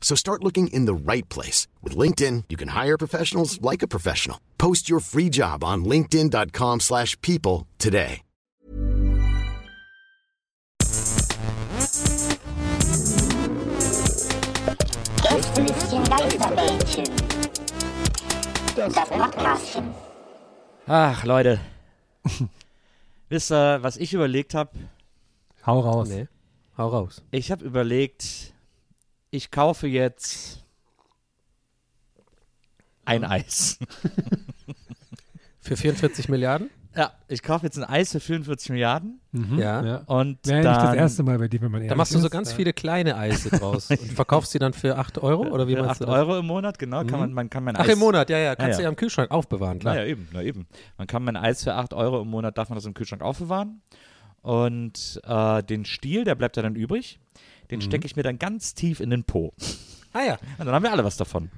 So start looking in the right place. With LinkedIn, you can hire professionals like a professional. Post your free job on linkedin.com slash people today. Gästelistchen Geisterbällchen. Das Podcastchen. Ach, Leute. Wisst ihr, was ich überlegt habe? Hau raus. Nee. Hau raus. Ich habe überlegt, ich kaufe jetzt ein Eis. Für 44 Milliarden? Ja, ich kaufe jetzt ein Eis für 44 Milliarden Ja. Ja. und Wäre ja nicht das dann erste Mal bei dir, wenn man Da machst du so ist. ganz viele kleine Eise draus und verkaufst sie dann für 8 Euro? Oder wie für meinst 8 du das? Euro im Monat, genau, kann man, man kann mein Ach, Eis im Monat, ja, ja. Kannst Ja, du ja. ja im Kühlschrank aufbewahren, klar. Na ja, eben, na eben. Man kann mein Eis für 8 Euro im Monat, darf man das im Kühlschrank aufbewahren. Und äh, den Stiel, der bleibt ja dann übrig, den Mhm. stecke ich mir dann ganz tief in den Po. Ah ja. Und dann haben wir alle was davon.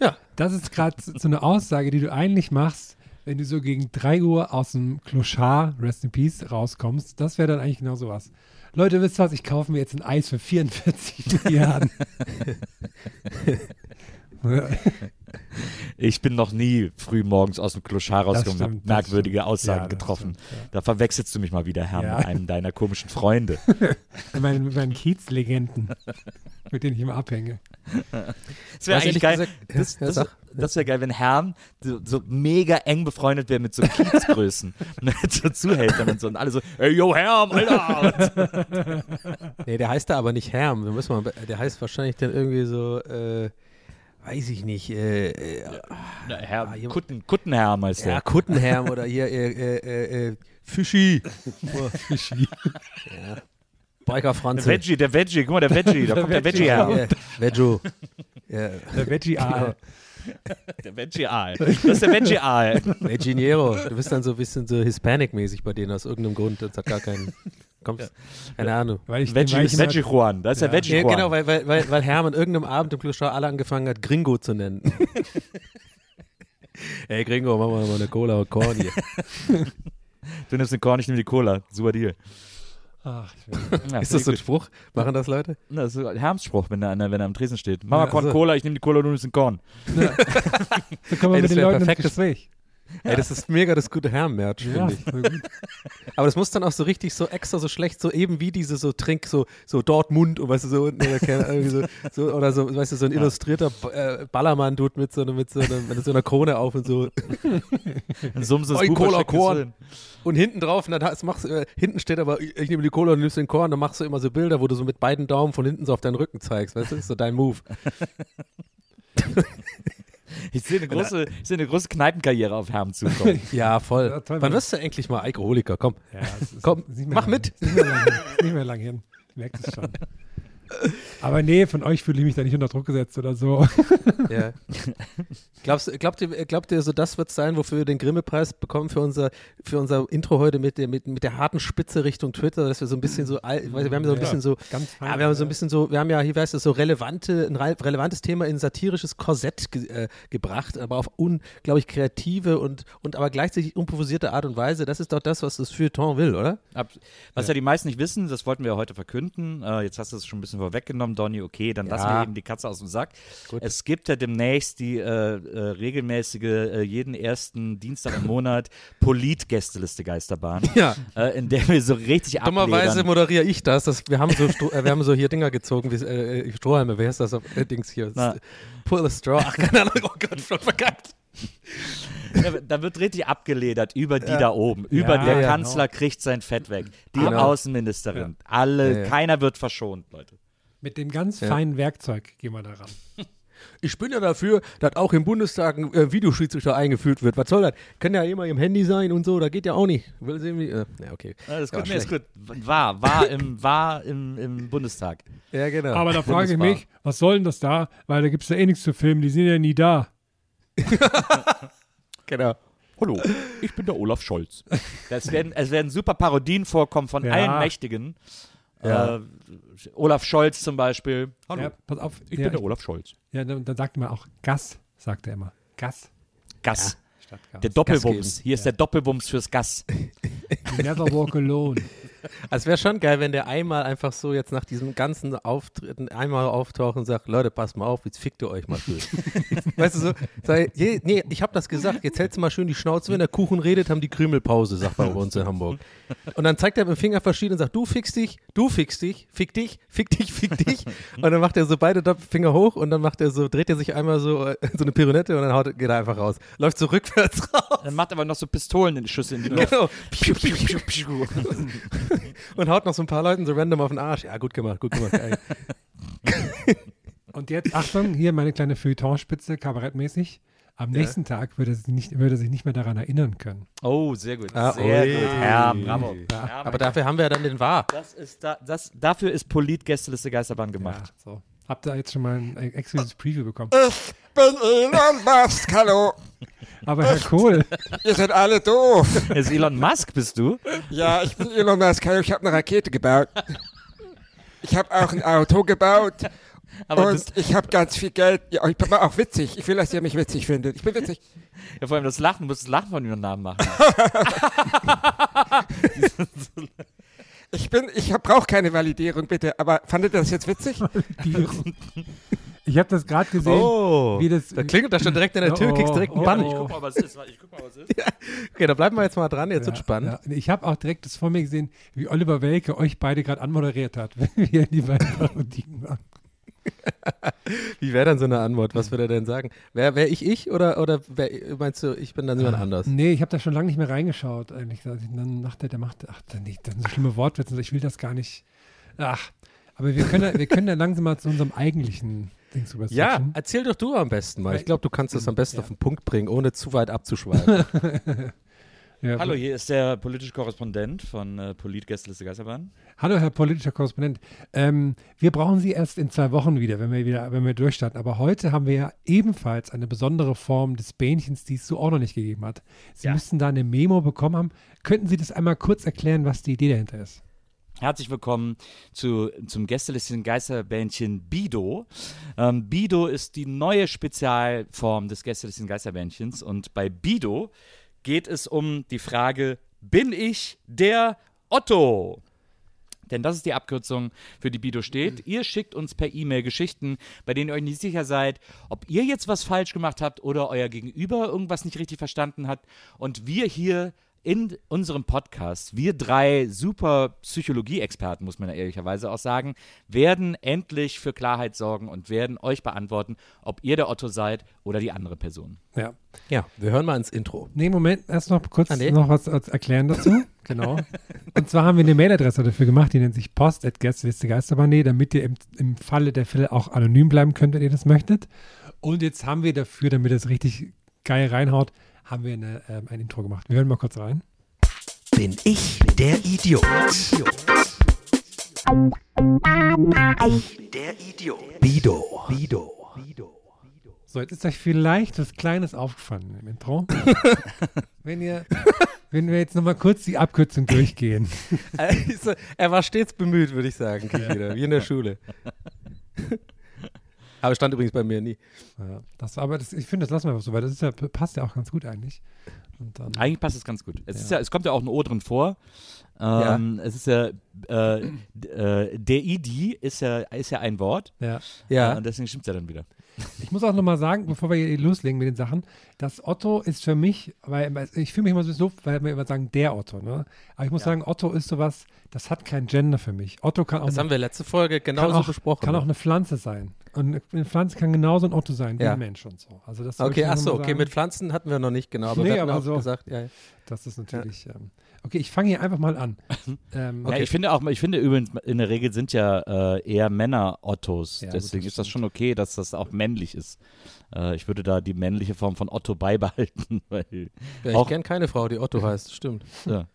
Ja. Das ist gerade so eine Aussage, die du eigentlich machst, wenn du so gegen 3 Uhr aus dem Clochard, Rest in Peace, rauskommst. Das wäre dann eigentlich genau sowas. Leute, wisst ihr was? Ich kaufe mir jetzt ein Eis für 44 Milliarden. Ich bin noch nie früh morgens aus dem Kloschar rausgekommen und habe merkwürdige stimmt. Aussagen Ja, getroffen. stimmt, ja. Da verwechselst du mich mal wieder, Herr, Ja. mit einem deiner komischen Freunde. Mit meinen, mit meinen Kiezlegenden, mit denen ich immer abhänge. Das wäre eigentlich geil. gesagt- das das, das wäre geil, wenn Herrn so, so mega eng befreundet wäre mit so Kiezgrößen. dann so Zuhältern und so. Und alle so, ey, yo, Herm, Alter. Nee, der heißt da aber nicht Herm. Wir müssen mal, der heißt wahrscheinlich dann irgendwie so, äh, weiß ich nicht, äh, äh, Na, Herr, Ah, Kutten, Kuttenherm heißt ja, der. Kuttenherm oder hier, äh, äh, äh, äh, Fischi. Oh, Fischi. ja. Biker Der Franze. Veggie, der Veggie, guck mal, der Veggie, da kommt der Veggie her. Ja, Veggio. Ja. Der Veggie Aal. Der Veggie-Aal. Das ist der Veggie-Aal. Veginiero. Du bist dann so ein bisschen so Hispanic-mäßig bei denen aus irgendeinem Grund. Das hat gar keinen. Kommst, keine Ahnung. Weil ich, Veggie, weil ich Veggie Juan, da ist der Veggie Ja, Juan. genau, weil, weil, weil, weil Herm an irgendeinem Abend im Kloster alle angefangen hat, Gringo zu nennen. Ey, Gringo, mach mal mal eine Cola und Korn hier. Du nimmst den Korn, ich nehme die Cola. Super Deal. Ach, ich will. Ja, Ist das so ein. Spruch? Machen das Leute? Na, Das ist so ein Hermsspruch, wenn er, an der- wenn er am Tresen steht. Mach mal Ja, Korn also. Cola, ich nehme die Cola, du nimmst den Korn. So kommen wir Ey, mit das den Leuten ins perfektes- Gespräch. Ey, das ist mega das gute Herm-Merch, Ja, finde ich. Aber das muss dann auch so richtig so extra so schlecht, so eben wie diese so Trink, so, so Dortmund, und weißt du, so unten, oder, so, so, oder so, weißt du, so ein illustrierter äh, Ballermann-Dude mit so, einer- mit, so einer, mit so einer Krone auf und so. Ein Sumses Oi, Huber Cola, Korn. Und hinten drauf, dann machst, äh, hinten steht aber, ich nehme die Cola und du nimmst den Korn, dann machst du immer so Bilder, wo du so mit beiden Daumen von hinten so auf deinen Rücken zeigst, weißt du, das ist so dein Move. Ich sehe eine große, ich sehe eine große Kneipenkarriere auf Herm zukommen. Ja, voll. Ja, toll, Wann wirst du endlich mal Alkoholiker? Komm. Ja, Komm, mach lang mit. Nicht mehr lang hin. Nicht mehr lang hin. Ich merke es schon. Aber nee, von euch fühle ich mich da nicht unter Druck gesetzt oder so. Ja. Glaubst, glaubt, ihr, glaubt ihr, so das wird sein, wofür wir den Grimme-Preis bekommen für unser, für unser Intro heute mit der, mit, mit der harten Spitze Richtung Twitter, dass wir so ein bisschen so, all- ich weiß, wir haben so ein Ja, bisschen so, ganz fein, ja, wir haben so ein ja. bisschen so, wir haben ja, hier weißt du, so relevante, ein re- relevantes Thema in satirisches Korsett ge, äh, gebracht, aber auf unglaublich kreative und, und aber gleichzeitig unprovisierte Art und Weise. Das ist doch das, was das Feuilleton will, oder? Ab, was ja. die meisten nicht wissen, das wollten wir ja heute verkünden. Äh, jetzt hast du es schon ein bisschen vorweggenommen, Donny. Okay, dann lassen wir eben die Katze aus dem Sack. Es gibt ja demnächst die äh, äh, regelmäßige, äh, jeden ersten Dienstag im Monat Polit-Gästeliste Geisterbahn. Ja. Äh, in der wir so richtig Dummerweise moderiere ich das. das wir, haben so Stro- äh, wir haben so hier Dinger gezogen, wie äh, Strohhalme. Wer ist das auf Dings hier? Na. Pull a straw. Ach, keine Ahnung. Oh Gott, schon verkackt. da wird richtig abgeledert über die da oben. Über Ja, der ja, Kanzler kriegt sein Fett weg. Die Genau. Außenministerin. Alle, Ja, ja. keiner wird verschont, Leute. Mit dem ganz feinen Werkzeug gehen wir da ran. Ich bin ja dafür, dass auch im Bundestag ein äh, Videoschiedsrichter eingeführt wird. Was soll das? Kann ja immer im Handy sein und so, da geht ja auch nicht. Will sehen, wie, äh, ja, okay. Ja, das ist Ja, gut, nee, ist gut. War, war im, war im, im Bundestag. Ja, genau. Aber da frage ich mich, was soll denn das da? Weil da gibt es ja eh nichts zu filmen, die sind ja nie da. genau. Hallo, ich bin der Olaf Scholz. Es werden, es werden super Parodien vorkommen von Ja. allen Mächtigen. Ja. Äh, Olaf Scholz zum Beispiel. Hallo, Ja, pass auf. ich ja, bin der Olaf Scholz. Ja, dann, dann sagt man auch Gas, sagt er immer. Gas Gas. Der Doppelwumms. Hier ist der Doppelwumms fürs Gas. You never walk alone. Also es wäre schon geil, wenn der einmal einfach so jetzt nach diesem ganzen Auftritten einmal auftaucht und sagt, Leute, passt mal auf, jetzt fickt ihr euch mal schön. Weißt du so, sei, je, nee, ich habe das gesagt, jetzt hältst du mal schön die Schnauze, wenn der Kuchen redet, haben die Krümelpause, sagt man bei uns in Hamburg. Und dann zeigt er mit dem Finger verschieden und sagt, du fickst dich, du fickst dich, fick dich, fick dich, fick dich. Und dann macht er so beide Finger hoch und dann macht er so, dreht er sich einmal so, äh, so eine Pirouette und dann haut, geht er einfach raus. Läuft so rückwärts raus. Dann macht aber noch so Pistolen in die Schüsse in die Luft. Genau. und haut noch so ein paar Leuten so random auf den Arsch. Ja, gut gemacht, gut gemacht. Und jetzt, Achtung, hier meine kleine Feuilletonspitze, kabarettmäßig. Am nächsten Tag würde er, sich nicht, würde er sich nicht mehr daran erinnern können. Oh, sehr gut. Ah, sehr ui. gut. Ja, bravo. Ja. Ja, Aber dafür haben wir ja dann den Wahr. das ist da, das, dafür ist Polit-Gästeliste Geisterbahn gemacht. Ja, so. Habt ihr jetzt schon mal ein exklusives Preview bekommen? Ich bin Elon Musk, hallo. Aber Herr Kohl, Ihr seid alle doof. Ist Elon Musk, bist du? Ja, ich bin Elon Musk, hallo. Ich habe eine Rakete gebaut. Ich habe auch ein Auto gebaut. Aber und ich habe ganz viel Geld. Ja, ich bin auch witzig. Ich will, dass ihr mich witzig findet. Ich bin witzig. ja, vor allem das Lachen, du musst das Lachen von ihrem Namen machen. Ich bin, ich brauche keine Validierung, bitte. Aber fandet ihr das jetzt witzig? ich habe das gerade gesehen, Oh, wie das. da klingelt das schon direkt in der Tür, Oh, kriegst direkt einen oh, Bann. oh. Ich guck- mal, was ist. Ich guck mal, was ist. Okay, da bleiben wir jetzt mal dran, jetzt wird Ja, spannend. Ja. Ich habe auch direkt das vor mir gesehen, wie Oliver Welke euch beide gerade anmoderiert hat, wenn wir die beiden Parodien machen. Wie wäre dann so eine Antwort? Was würde er denn sagen? Wäre wär ich ich oder, oder wär, meinst du, ich bin dann jemand anders? Nee, ich habe da schon lange nicht mehr reingeschaut, eigentlich. Dann dachte er, der macht, ach, dann nicht, das sind so schlimme Wortwitze, ich will das gar nicht. Ach, aber wir können, wir können da langsam mal zu unserem eigentlichen Dings rüber Ja, erzähl doch du am besten mal. Ich glaube, du kannst das am besten Ja. auf den Punkt bringen, ohne zu weit abzuschweifen. Ja, Hallo, hier ist der politische Korrespondent von äh, Polit-Gästeliste Geisterbahn. Hallo, Herr politischer Korrespondent. Ähm, wir brauchen Sie erst in zwei Wochen wieder, wenn wir wieder, wenn wir durchstarten. Aber heute haben wir ja ebenfalls eine besondere Form des Bähnchens, die es so auch noch nicht gegeben hat. Sie Ja. müssten da eine Memo bekommen haben. Könnten Sie das einmal kurz erklären, was die Idee dahinter ist? Herzlich willkommen zu, zum Gästelistchen Geisterbändchen Bido. Ähm, Bido ist die neue Spezialform des Gästelistchen Geisterbändchens und bei Bido geht es um die Frage, bin ich der Otto? Denn das ist die Abkürzung, für die Bido steht. Ihr schickt uns per E-Mail Geschichten, bei denen ihr euch nicht sicher seid, ob ihr jetzt was falsch gemacht habt oder euer Gegenüber irgendwas nicht richtig verstanden hat. Und wir hier in unserem Podcast, wir drei super Psychologie-Experten, muss man ja ehrlicherweise auch sagen, werden endlich für Klarheit sorgen und werden euch beantworten, ob ihr der Otto seid oder die andere Person. Ja. ja, wir hören mal ins Intro. Nee, Moment, erst noch kurz Ah, nee. noch was als erklären dazu. genau. Und zwar haben wir eine Mailadresse dafür gemacht, die nennt sich post.gästeliste damit ihr im, im Falle der Fälle auch anonym bleiben könnt, wenn ihr das möchtet. Und jetzt haben wir dafür, damit es richtig geil reinhaut, haben wir eine, ähm, ein Intro gemacht. Wir hören mal kurz rein. Bin ich der Idiot? Ich der Idiot. Bido. Bido. So, jetzt ist euch vielleicht was Kleines aufgefallen im Intro. wenn ihr, wenn wir jetzt nochmal kurz die Abkürzung durchgehen. Also, er war stets bemüht, würde ich sagen, wie in der Schule. Aber stand übrigens bei mir nie. Ja, das, aber das, ich finde, das lassen wir einfach so, weil das ist ja, passt ja auch ganz gut eigentlich. Und dann, Eigentlich passt es ganz gut. Es, Ja. ist ja, es kommt ja auch ein O drin vor. Ähm, Es ist ja, äh, äh, der ID ist ja, ist ja ein Wort. ja. Ja. Äh, und deswegen stimmt es ja dann wieder. Ich muss auch nochmal sagen, bevor wir hier loslegen mit den Sachen, dass Otto ist für mich, weil ich fühle mich immer so weil wir immer sagen, der Otto, ne? Aber ich muss sagen, Otto ist sowas, das hat kein Gender für mich. Otto kann auch, Das haben wir letzte Folge genauso auch, besprochen. kann auch eine Pflanze sein. Und eine Pflanze kann genauso ein Otto sein wie Ja. ein Mensch und so. Also das Okay, ich ach einfach so, mal okay, mit Pflanzen hatten wir noch nicht genau, aber Nee, wir auch so. gesagt, ja, ja. Das ist natürlich. Ähm, okay, ich fange hier einfach mal an. ähm, Ja, ich finde auch, ich finde übrigens, in der Regel sind ja äh, eher Männer Ottos. Ja, gut, Deswegen das ist das schon okay, dass das auch männlich ist. Äh, ich würde da die männliche Form von Otto beibehalten. Weil, ja ich Auch- kenne keine Frau, die Otto heißt, stimmt. ja.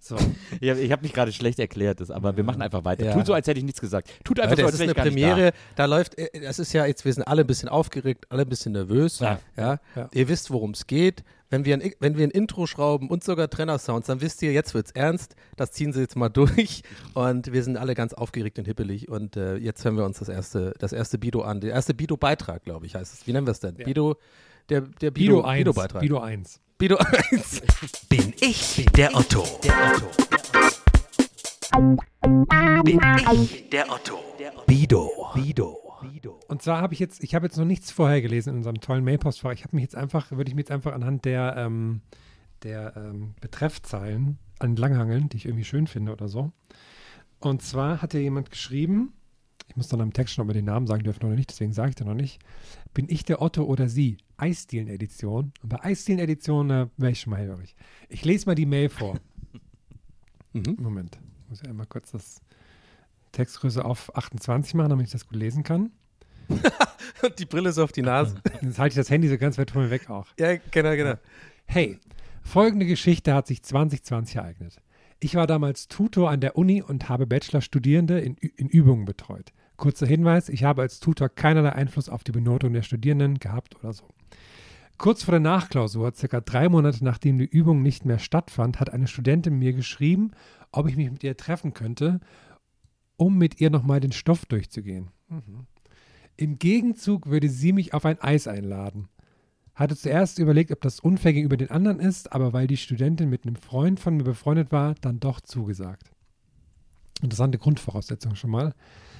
So. Ich habe hab mich gerade schlecht erklärt, das, aber wir machen einfach weiter. Ja. Tut so, als hätte ich nichts gesagt. Tut einfach Leute, so, es als ist wäre eine ich gar nicht Premiere, da. läuft, äh, das ist ja jetzt, wir sind alle ein bisschen aufgeregt, alle ein bisschen nervös. Ja. Ja. Ja. Ihr wisst, worum es geht. Wenn wir, ein, wenn wir ein Intro schrauben und sogar Trenner-Sounds, dann wisst ihr, jetzt wird's ernst. Das ziehen sie jetzt mal durch. Und wir sind alle ganz aufgeregt und hippelig. Und äh, jetzt hören wir uns das erste, das erste Bido an. Der erste Bido-Beitrag, glaube ich, heißt es. Wie nennen wir es denn? Bido, der, der Bido Bido, 1. Bido-Beitrag. Bido 1. Bido 1. Bin ich der Otto? Bin ich der Otto? Bido. Bido. Und zwar habe ich jetzt, ich habe jetzt noch nichts vorher gelesen in unserem tollen Mailpostfach. Ich habe mich jetzt einfach, würde ich mich jetzt einfach anhand der, ähm, der ähm, Betreffzeilen anlanghangeln, die ich irgendwie schön finde oder so. Und zwar hat ja jemand geschrieben, ich muss dann am Text schon mal den Namen sagen dürfen oder nicht, deswegen sage ich da noch nicht. Bin ich der Otto oder Sie? Eisdielen-Edition. Und bei Eisdielen-Edition äh, wäre ich schon mal hellhörig. Ich lese mal die Mail vor. Mhm. Moment, muss ich einmal kurz das Textgröße auf 28 machen, damit ich das gut lesen kann. Und die Brille ist auf die Nase. Jetzt halte ich das Handy so ganz weit von mir weg auch. ja, genau, genau. Hey, folgende Geschichte hat sich 2020 ereignet. Ich war damals Tutor an der Uni und habe Bachelor-Studierende in, in Übungen betreut. Kurzer Hinweis, ich habe als Tutor keinerlei Einfluss auf die Benotung der Studierenden gehabt oder so. Kurz vor der Nachklausur, circa drei Monate nachdem die Übung nicht mehr stattfand, hat eine Studentin mir geschrieben, ob ich mich mit ihr treffen könnte, um mit ihr nochmal den Stoff durchzugehen. Mhm. Im Gegenzug würde sie mich auf ein Eis einladen. Hatte zuerst überlegt, ob das unfair gegenüber den anderen ist, aber weil die Studentin mit einem Freund von mir befreundet war, dann doch zugesagt. Interessante Grundvoraussetzung schon mal.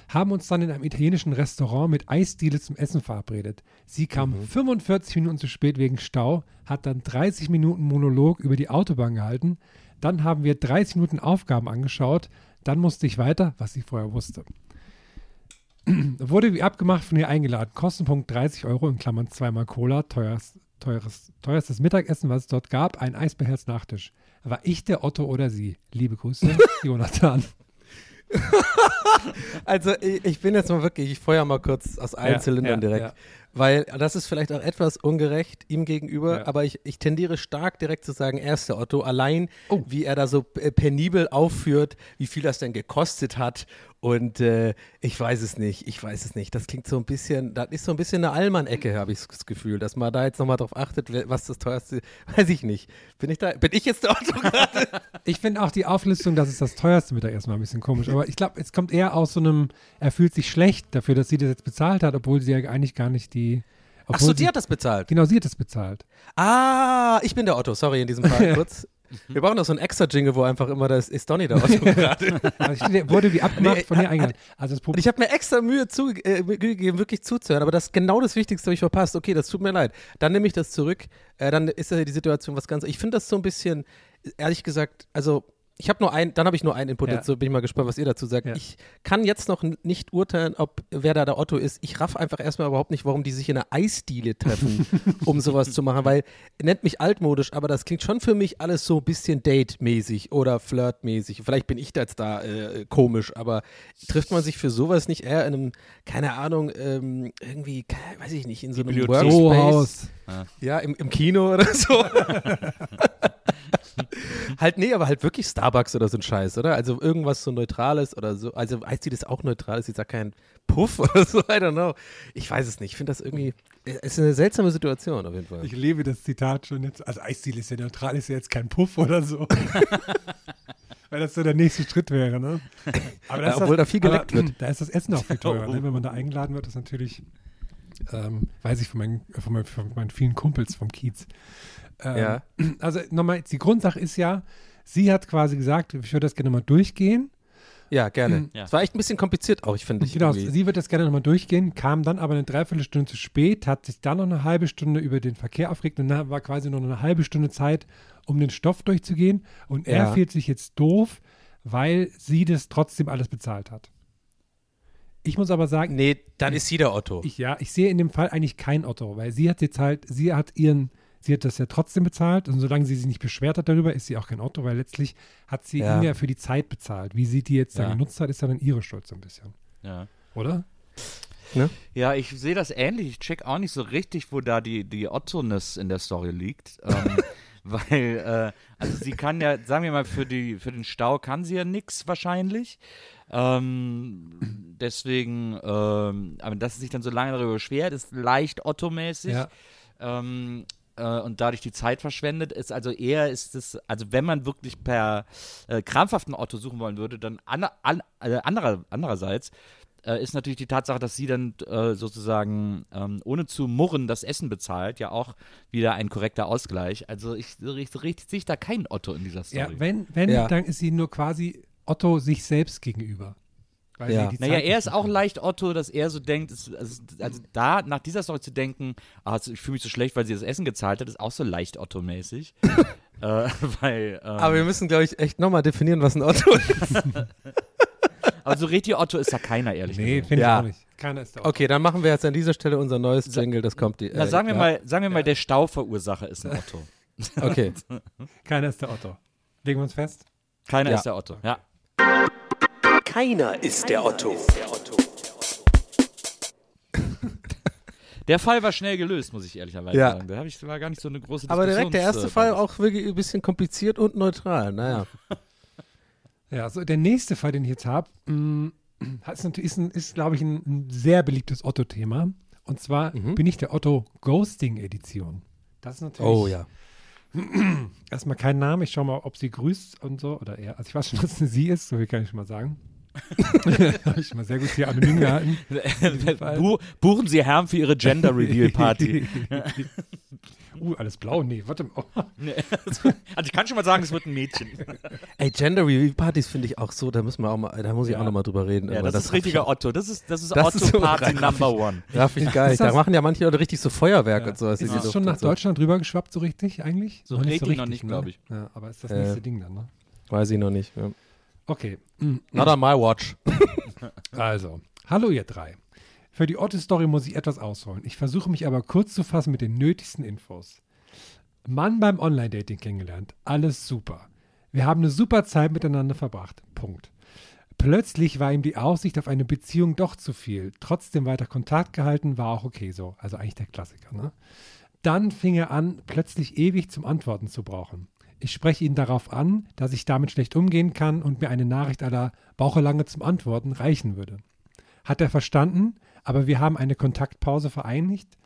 Haben uns dann in einem italienischen Restaurant mit Eisdiele zum Essen verabredet. Sie kam 45 Minuten zu spät wegen Stau, hat dann 30 Minuten Monolog über die Autobahn gehalten. Dann haben wir 30 Minuten Aufgaben angeschaut. Dann musste ich weiter, was sie vorher wusste. Wurde wie abgemacht von ihr eingeladen. Kostenpunkt 30 Euro in Klammern zweimal Cola, teures, teures, teuerstes Mittagessen, was es dort gab, ein Eisbeherz Nachtisch. War ich der Otto oder sie? Liebe Grüße, Jonathan. Also ich, ich bin jetzt mal wirklich, ich feuer mal kurz aus allen Ja, Zylindern ja, direkt. ja. Weil das ist vielleicht auch etwas ungerecht ihm gegenüber, aber ich, ich tendiere stark direkt zu sagen, er ist der Otto, allein Oh. wie er da so äh, penibel aufführt, wie viel das denn gekostet hat. Und äh, ich weiß es nicht, ich weiß es nicht. Das klingt so ein bisschen, das ist so ein bisschen eine Allmann-Ecke, habe ich das Gefühl, dass man da jetzt nochmal drauf achtet, was das teuerste, weiß ich nicht. Bin ich da, bin ich jetzt der Otto gerade? Ich finde auch die Auflistung, das ist das teuerste Mittagessen, mal ein bisschen komisch. Aber ich glaube, es kommt eher aus so einem, er fühlt sich schlecht dafür, dass sie das jetzt bezahlt hat, obwohl sie ja eigentlich gar nicht die. Ach obwohl so, sie, die hat das bezahlt. Genau, sie hat das bezahlt. Ah, ich bin der Otto, sorry in diesem Fall kurz. Wir brauchen doch so ein extra Jingle, wo einfach immer das ist Donny Otto gerade. Also ich, wurde wie abgemacht Nee, von ihr hat- eingeladen. Also ich habe mir extra Mühe äh, gegeben, wirklich zuzuhören, aber das ist genau das Wichtigste, habe ich verpasst. Okay, das tut mir leid. Dann nehme ich das zurück. Äh, dann ist ja die Situation was ganz. Ich finde das so ein bisschen, ehrlich gesagt, also ich habe nur ein, dann habe ich nur einen Input, Ja. jetzt so bin ich mal gespannt, was ihr dazu sagt. Ja. Ich kann jetzt noch nicht urteilen, ob wer da der Otto ist. Ich raff einfach erstmal überhaupt nicht, warum die sich in einer Eisdiele treffen, um sowas zu machen, weil nennt mich altmodisch, aber das klingt schon für mich alles so ein bisschen Date-mäßig oder Flirt-mäßig. Vielleicht bin ich da jetzt da äh, komisch, aber trifft man sich für sowas nicht eher in einem, keine Ahnung, ähm, irgendwie, weiß ich nicht, in so einem. Workspace? Ja, im, im Kino oder so. halt, nee, aber halt wirklich Starbucks oder so ein Scheiß, oder? Also irgendwas so Neutrales oder so. Also heißt die das auch neutral? Ist jetzt ja kein Puff oder so? I don't know. Ich weiß es nicht. Ich finde das irgendwie, es ist eine seltsame Situation auf jeden Fall. Ich lebe das Zitat schon jetzt. Also Eisdiele ist ja neutral, ist ja jetzt kein Puff oder so. Weil das so der nächste Schritt wäre, ne? Aber Ja, obwohl da viel geleckt aber, wird. Da ist das Essen auch viel teurer, ne? Wenn man da eingeladen wird, ist natürlich, ähm, weiß ich von meinen, von, meinen, von meinen vielen Kumpels vom Kiez. Ähm, Ja. Also nochmal, die Grundsache ist ja, sie hat quasi gesagt, ich würde das gerne mal durchgehen. Ja, gerne. Ja. Es war echt ein bisschen kompliziert auch, ich finde. ich Genau, irgendwie. sie wird das gerne nochmal durchgehen, kam dann aber eine Dreiviertelstunde zu spät, hat sich dann noch eine halbe Stunde über den Verkehr aufgeregt und dann war quasi noch eine halbe Stunde Zeit, um den Stoff durchzugehen. Und er Ja. fühlt sich jetzt doof, weil sie das trotzdem alles bezahlt hat. Ich muss aber sagen, Nee, dann ist sie der Otto. ich, ja, ich sehe in dem Fall eigentlich kein Otto, weil sie hat jetzt halt, sie hat ihren, sie hat das ja trotzdem bezahlt und solange sie sich nicht beschwert hat darüber, ist sie auch kein Otto, weil letztlich hat sie Ja. ihn ja für die Zeit bezahlt. Wie sie die jetzt Ja. dann genutzt hat, ist dann ihre Schuld so ein bisschen. Ja. Oder? Ja, ich sehe das ähnlich. Ich check auch nicht so richtig, wo da die, die Otto-ness in der Story liegt. ähm, weil, äh, also sie kann ja, sagen wir mal, für, die, für den Stau kann sie ja nix wahrscheinlich. Ähm, deswegen, ähm, aber dass sie sich dann so lange darüber beschwert, ist leicht Otto-mäßig. Ja. Ähm, äh, und dadurch die Zeit verschwendet ist. Also eher ist es, also wenn man wirklich per äh, krampfhaften Otto suchen wollen würde, dann an, an, äh, anderer, andererseits äh, ist natürlich die Tatsache, dass sie dann äh, sozusagen ähm, ohne zu murren das Essen bezahlt, ja auch wieder ein korrekter Ausgleich. Also ich, ich, richtig sehe ich da keinen Otto in dieser Story. Ja, wenn, wenn, Ja. dann ist sie nur quasi Otto sich selbst gegenüber. Weil Ja. Naja, er ist auch leicht Otto, dass er so denkt, also, also da nach dieser Story zu denken, ah, ich fühle mich so schlecht, weil sie das Essen gezahlt hat, ist auch so leicht Otto-mäßig. äh, weil, ähm, Aber wir müssen, glaube ich, echt nochmal definieren, was ein Otto ist. aber so richtig Otto ist da keiner, ehrlich Nee, gesagt. finde Ja. ich auch nicht. Keiner ist der Otto. Okay, dann machen wir jetzt an dieser Stelle unser neues Jingle, das kommt die. Na, äh, sagen wir ja. mal, sagen wir mal, der Stauverursacher ist ein Otto. Okay. Keiner ist der Otto. Legen wir uns fest? Keiner Ja. ist der Otto. Ja. Keiner ist der Otto. Der Fall war schnell gelöst, muss ich ehrlicherweise Ja. sagen. Da habe ich war gar nicht so eine große Aber direkt der erste Diskussions- Fall äh, auch wirklich ein bisschen kompliziert und neutral. Naja. Ja, so der nächste Fall, den ich jetzt habe, ist, natürlich- ist, ist glaube ich, ein, ein sehr beliebtes Otto-Thema. Und zwar Mhm. bin ich der Otto Ghosting-Edition. Das ist natürlich Oh ja. erstmal kein Name. Ich schaue mal, ob sie grüßt und so. Oder er. Also ich weiß schon, dass sie ist, so viel kann ich schon mal sagen. Habe ich mal sehr gut hier anonym gehalten. Bu buchen Sie Herrn für Ihre Gender Reveal Party. uh, alles blau? Nee, warte mal. Nee, also ich kann schon mal sagen, es wird ein Mädchen. Ey, Gender Review Partys finde ich auch so, da müssen wir auch mal, da muss ich Ja. auch noch mal drüber reden. Ja, aber das, ist richtiger Otto. Das ist, das ist Das Otto ist so Party raff Number One. Raff ich das- Da machen ja manche Leute richtig so Feuerwerk Ja. und sowas. in Ist das schon nach so. Deutschland rüber geschwappt, so richtig eigentlich? So richtig noch nicht, ne? glaub ich. Ja, aber ist das Äh. nächste Ding dann, ne? Weiß ich noch nicht. Ja. Okay. Not on my watch. Also, hallo ihr drei. Für die Otto-Story muss ich etwas ausholen. Ich versuche mich aber kurz zu fassen mit den nötigsten Infos. Mann beim Online-Dating kennengelernt. Alles super. Wir haben eine super Zeit miteinander verbracht. Punkt. Plötzlich war ihm die Aussicht auf eine Beziehung doch zu viel. Trotzdem weiter Kontakt gehalten, war auch okay so. Also eigentlich der Klassiker, ne? Dann fing er an, plötzlich ewig zum Antworten zu brauchen. Ich spreche ihn darauf an, dass ich damit schlecht umgehen kann und mir eine Nachricht aller brauche lange zum Antworten reichen würde. Hat er verstanden, aber wir haben eine Kontaktpause vereinigt,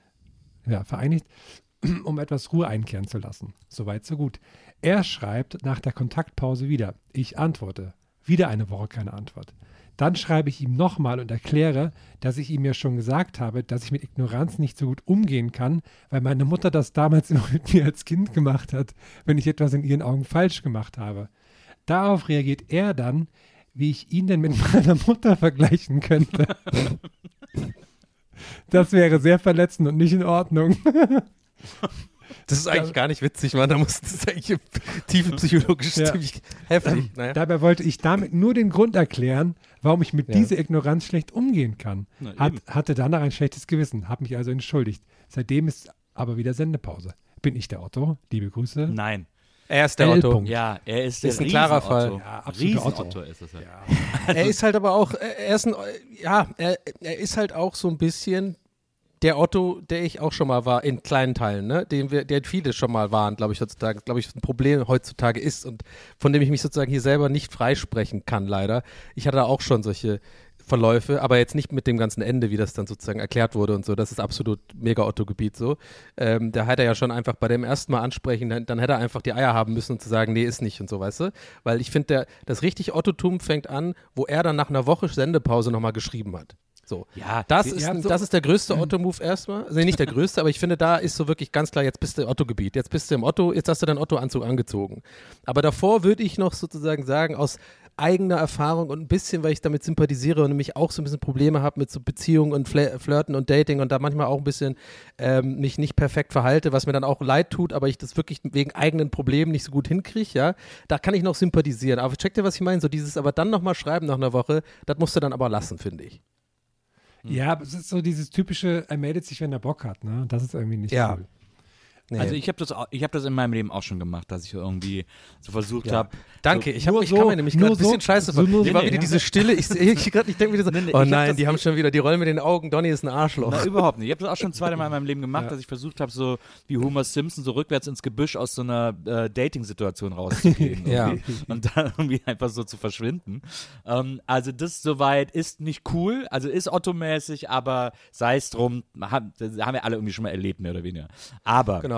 ja, vereinigt, um etwas Ruhe einkehren zu lassen. Soweit, so gut. Er schreibt nach der Kontaktpause wieder. Ich antworte. Wieder eine Woche keine Antwort. Dann schreibe ich ihm nochmal und erkläre, dass ich ihm ja schon gesagt habe, dass ich mit Ignoranz nicht so gut umgehen kann, weil meine Mutter das damals immer mit mir als Kind gemacht hat, wenn ich etwas in ihren Augen falsch gemacht habe. Darauf reagiert er dann, wie ich ihn denn mit meiner Mutter vergleichen könnte. Das wäre sehr verletzend und nicht in Ordnung. Das ist eigentlich gar nicht witzig, Mann. Da muss das eigentlich tiefe psychologisch Ja. ziemlich heftig. Naja. Dabei wollte ich damit nur den Grund erklären, warum ich mit Ja. dieser Ignoranz schlecht umgehen kann. Na, Hat, hatte danach ein schlechtes Gewissen, habe mich also entschuldigt. Seitdem ist aber wieder Sendepause. Bin ich der Otto? Liebe Grüße. Nein. Er ist der L. Otto. Ja, er ist der Ist ein klarer. Fall. Ja, absoluter Otto. Riesen-Otto ist es. Ja. Er ist halt aber auch, er ist ein, ja, er, er ist halt auch so ein bisschen der Otto, der ich auch schon mal war, in kleinen Teilen, ne? Den wir, der viele schon mal waren, glaube ich, heutzutage, glaube ich, ein Problem heutzutage ist und von dem ich mich sozusagen hier selber nicht freisprechen kann, leider. Ich hatte auch schon solche Verläufe, aber jetzt nicht mit dem ganzen Ende, wie das dann sozusagen erklärt wurde und so. Das ist absolut mega Otto-Gebiet so. Ähm, da hätte er ja schon einfach bei dem ersten Mal ansprechen, dann, dann hätte er einfach die Eier haben müssen und zu sagen, nee, ist nicht und so, weißt du? Weil ich finde, das richtig Ottotum fängt an, wo er dann nach einer Woche Sendepause nochmal geschrieben hat. So. Ja, Das ist, so- das ist der größte Otto-Move erstmal. Also nicht der größte, aber ich finde, da ist so wirklich ganz klar, jetzt bist du im Otto-Gebiet. Jetzt bist du im Otto, jetzt hast du deinen Otto-Anzug angezogen. Aber davor würde ich noch sozusagen sagen, aus eigener Erfahrung und ein bisschen, weil ich damit sympathisiere und nämlich auch so ein bisschen Probleme habe mit so Beziehungen und Fle Flirten und Dating und da manchmal auch ein bisschen ähm, mich nicht perfekt verhalte, was mir dann auch leid tut, aber ich das wirklich wegen eigenen Problemen nicht so gut hinkriege, ja, da kann ich noch sympathisieren. Aber check dir, was ich meine, so dieses aber dann nochmal schreiben nach einer Woche, das musst du dann aber lassen, finde ich. Ja, aber es ist so dieses typische, er meldet sich, wenn er Bock hat, ne? Das ist irgendwie nicht Ja. cool. Nee. Also ich habe das, ich hab das in meinem Leben auch schon gemacht, dass ich irgendwie so versucht Ja. habe. Danke, ich, hab, nur ich so- kann mir nämlich gerade ein bisschen so- scheiße so vor. so- war nee, wieder nee. diese Stille. Ich, ich, grad- ich denke wieder so, Nee, oh ich hab nein, das- die haben schon wieder, die rollen mit den Augen, Donny ist ein Arschloch. Na, überhaupt nicht. Ich habe das auch schon zweimal in meinem Leben gemacht, Ja. dass ich versucht habe, so wie Homer Simpson so rückwärts ins Gebüsch aus so einer äh, Dating-Situation rauszugehen. Ja. Und dann irgendwie einfach so zu verschwinden. Ähm, also das soweit ist nicht cool, also ist Otto-mäßig, aber sei es drum, haben, das haben wir alle irgendwie schon mal erlebt, mehr oder weniger. Aber Genau.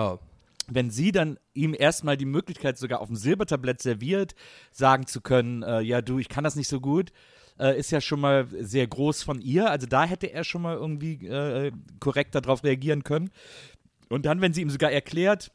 Wenn sie dann ihm erstmal die Möglichkeit sogar auf dem Silbertablett serviert, sagen zu können, äh, ja du, ich kann das nicht so gut, äh, ist ja schon mal sehr groß von ihr. Also da hätte er schon mal irgendwie äh, korrekt darauf reagieren können. Und dann, wenn sie ihm sogar erklärt,